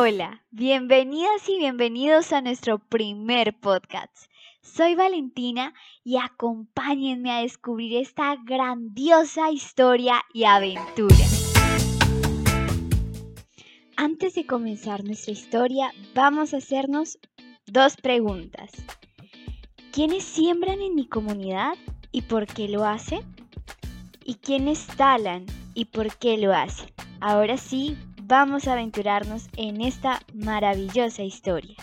Hola, bienvenidas y bienvenidos a nuestro primer podcast. Soy Valentina y acompáñenme a descubrir esta grandiosa historia y aventura. Antes de comenzar nuestra historia, vamos a hacernos dos preguntas. ¿Quiénes siembran en mi comunidad y por qué lo hacen? ¿Y quiénes talan y por qué lo hacen? Ahora sí, vamos a aventurarnos en esta maravillosa historia.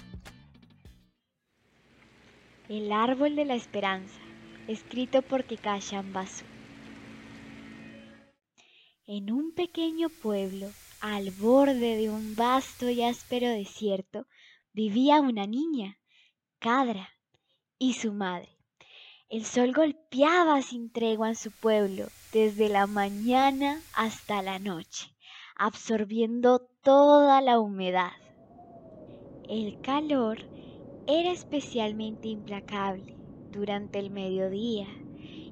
El árbol de la esperanza, escrito por Kekasha Basu. En un pequeño pueblo, al borde de un vasto y áspero desierto, vivía una niña, Cadra, y su madre. El sol golpeaba sin tregua en su pueblo, desde la mañana hasta la noche absorbiendo toda la humedad. El calor era especialmente implacable durante el mediodía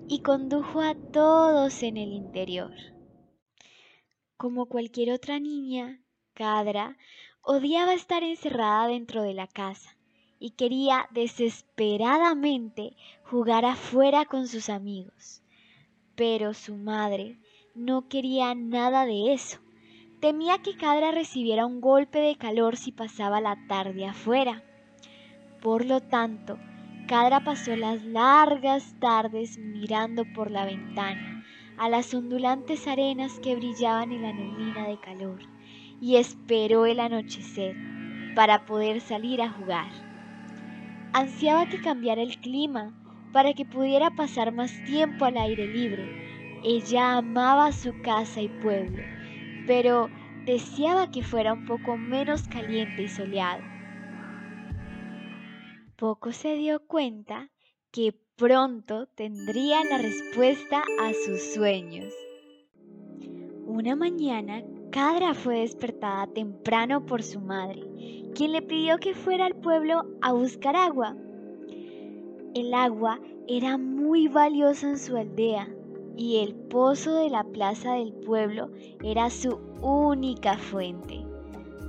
y condujo a todos en el interior. Como cualquier otra niña, Cadra odiaba estar encerrada dentro de la casa y quería desesperadamente jugar afuera con sus amigos. Pero su madre no quería nada de eso Temía que Cadra recibiera un golpe de calor si pasaba la tarde afuera. Por lo tanto, Cadra pasó las largas tardes mirando por la ventana a las ondulantes arenas que brillaban en la neblina de calor y esperó el anochecer para poder salir a jugar. Ansiaba que cambiara el clima para que pudiera pasar más tiempo al aire libre. Ella amaba su casa y pueblo pero deseaba que fuera un poco menos caliente y soleado. Poco se dio cuenta que pronto tendría la respuesta a sus sueños. Una mañana, Cadra fue despertada temprano por su madre, quien le pidió que fuera al pueblo a buscar agua. El agua era muy valiosa en su aldea, y el pozo de la plaza del pueblo era su única fuente.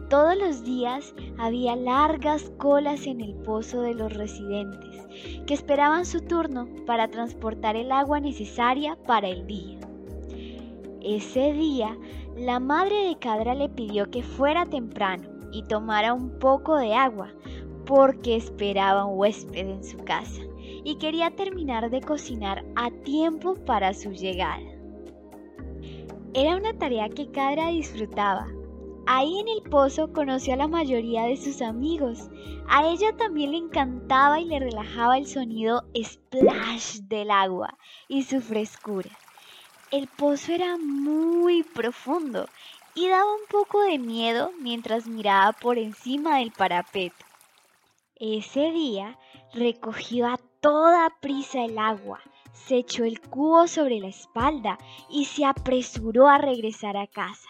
Todos los días había largas colas en el pozo de los residentes, que esperaban su turno para transportar el agua necesaria para el día. Ese día, la madre de Cadra le pidió que fuera temprano y tomara un poco de agua, porque esperaba un huésped en su casa y quería terminar de cocinar a tiempo para su llegada. Era una tarea que Cadra disfrutaba. Ahí en el pozo conoció a la mayoría de sus amigos. A ella también le encantaba y le relajaba el sonido splash del agua y su frescura. El pozo era muy profundo y daba un poco de miedo mientras miraba por encima del parapeto. Ese día recogió a toda prisa el agua, se echó el cubo sobre la espalda y se apresuró a regresar a casa,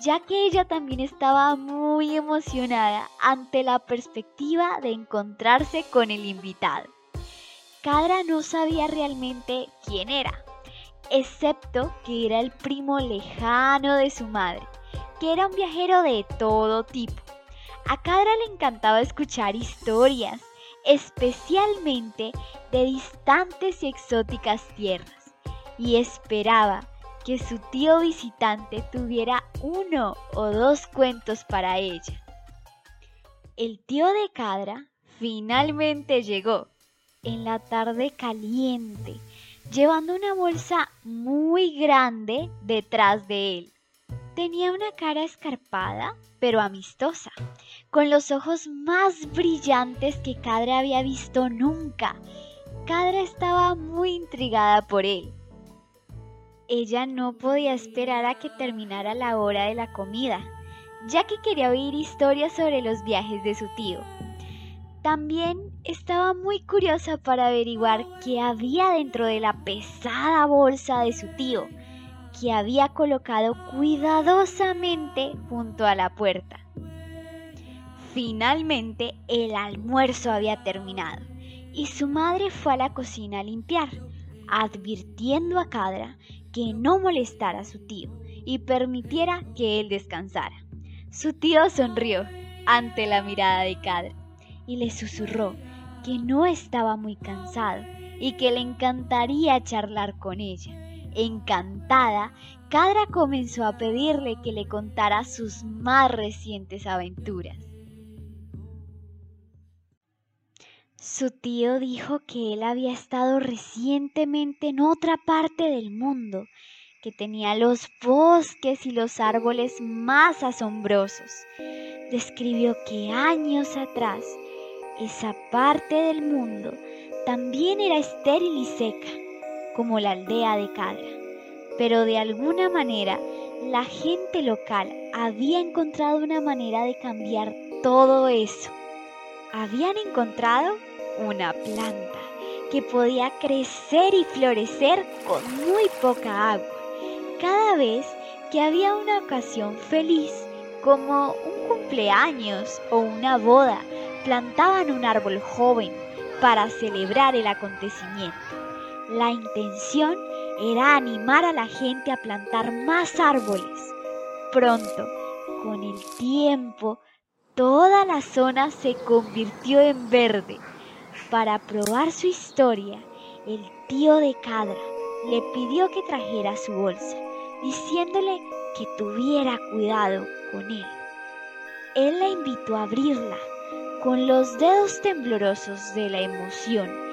ya que ella también estaba muy emocionada ante la perspectiva de encontrarse con el invitado. Cadra no sabía realmente quién era, excepto que era el primo lejano de su madre, que era un viajero de todo tipo. A Cadra le encantaba escuchar historias, especialmente de distantes y exóticas tierras, y esperaba que su tío visitante tuviera uno o dos cuentos para ella. El tío de Cadra finalmente llegó en la tarde caliente, llevando una bolsa muy grande detrás de él. Tenía una cara escarpada, pero amistosa, con los ojos más brillantes que Cadra había visto nunca. Cadra estaba muy intrigada por él. Ella no podía esperar a que terminara la hora de la comida, ya que quería oír historias sobre los viajes de su tío. También estaba muy curiosa para averiguar qué había dentro de la pesada bolsa de su tío que había colocado cuidadosamente junto a la puerta. Finalmente el almuerzo había terminado y su madre fue a la cocina a limpiar, advirtiendo a Cadra que no molestara a su tío y permitiera que él descansara. Su tío sonrió ante la mirada de Cadra y le susurró que no estaba muy cansado y que le encantaría charlar con ella. Encantada, Cadra comenzó a pedirle que le contara sus más recientes aventuras. Su tío dijo que él había estado recientemente en otra parte del mundo, que tenía los bosques y los árboles más asombrosos. Describió que años atrás esa parte del mundo también era estéril y seca, como la aldea de Cadra, pero de alguna manera la gente local había encontrado una manera de cambiar todo eso. Habían encontrado una planta que podía crecer y florecer con muy poca agua. Cada vez que había una ocasión feliz, como un cumpleaños o una boda, plantaban un árbol joven para celebrar el acontecimiento. La intención era animar a la gente a plantar más árboles. Pronto, con el tiempo, toda la zona se convirtió en verde. Para probar su historia, el tío de Cadra le pidió que trajera su bolsa, diciéndole que tuviera cuidado con él. Él la invitó a abrirla con los dedos temblorosos de la emoción,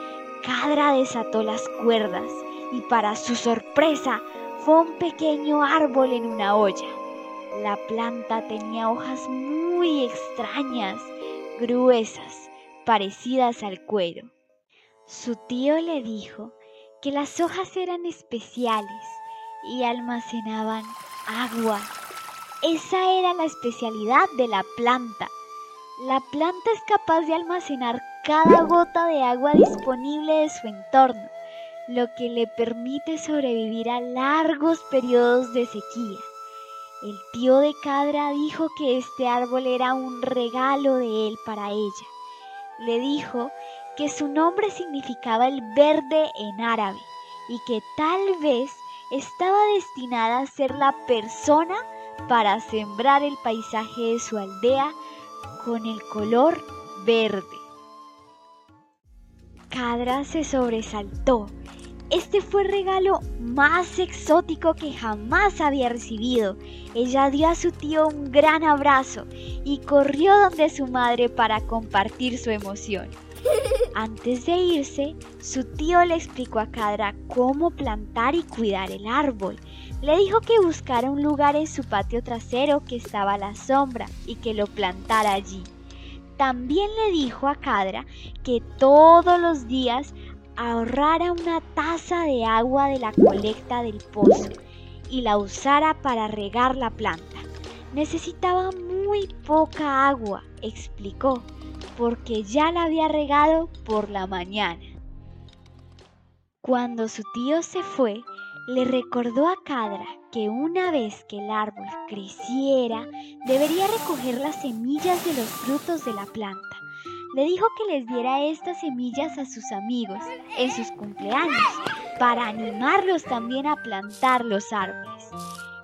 Cadra desató las cuerdas y para su sorpresa fue un pequeño árbol en una olla. La planta tenía hojas muy extrañas, gruesas, parecidas al cuero. Su tío le dijo que las hojas eran especiales y almacenaban agua. Esa era la especialidad de la planta. La planta es capaz de almacenar cada gota de agua disponible de su entorno, lo que le permite sobrevivir a largos periodos de sequía. El tío de Cadra dijo que este árbol era un regalo de él para ella. Le dijo que su nombre significaba el verde en árabe y que tal vez estaba destinada a ser la persona para sembrar el paisaje de su aldea con el color verde. Cadra se sobresaltó. Este fue el regalo más exótico que jamás había recibido. Ella dio a su tío un gran abrazo y corrió donde su madre para compartir su emoción. Antes de irse, su tío le explicó a Cadra cómo plantar y cuidar el árbol le dijo que buscara un lugar en su patio trasero que estaba a la sombra y que lo plantara allí. También le dijo a Cadra que todos los días ahorrara una taza de agua de la colecta del pozo y la usara para regar la planta. Necesitaba muy poca agua, explicó, porque ya la había regado por la mañana. Cuando su tío se fue, le recordó a Cadra que una vez que el árbol creciera, debería recoger las semillas de los frutos de la planta. Le dijo que les diera estas semillas a sus amigos en sus cumpleaños para animarlos también a plantar los árboles.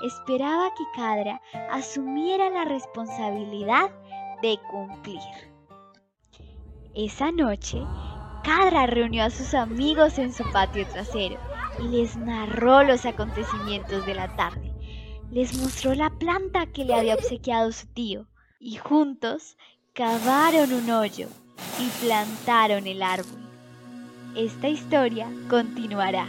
Esperaba que Cadra asumiera la responsabilidad de cumplir. Esa noche, Cadra reunió a sus amigos en su patio trasero y les narró los acontecimientos de la tarde. Les mostró la planta que le había obsequiado su tío y juntos cavaron un hoyo y plantaron el árbol. Esta historia continuará.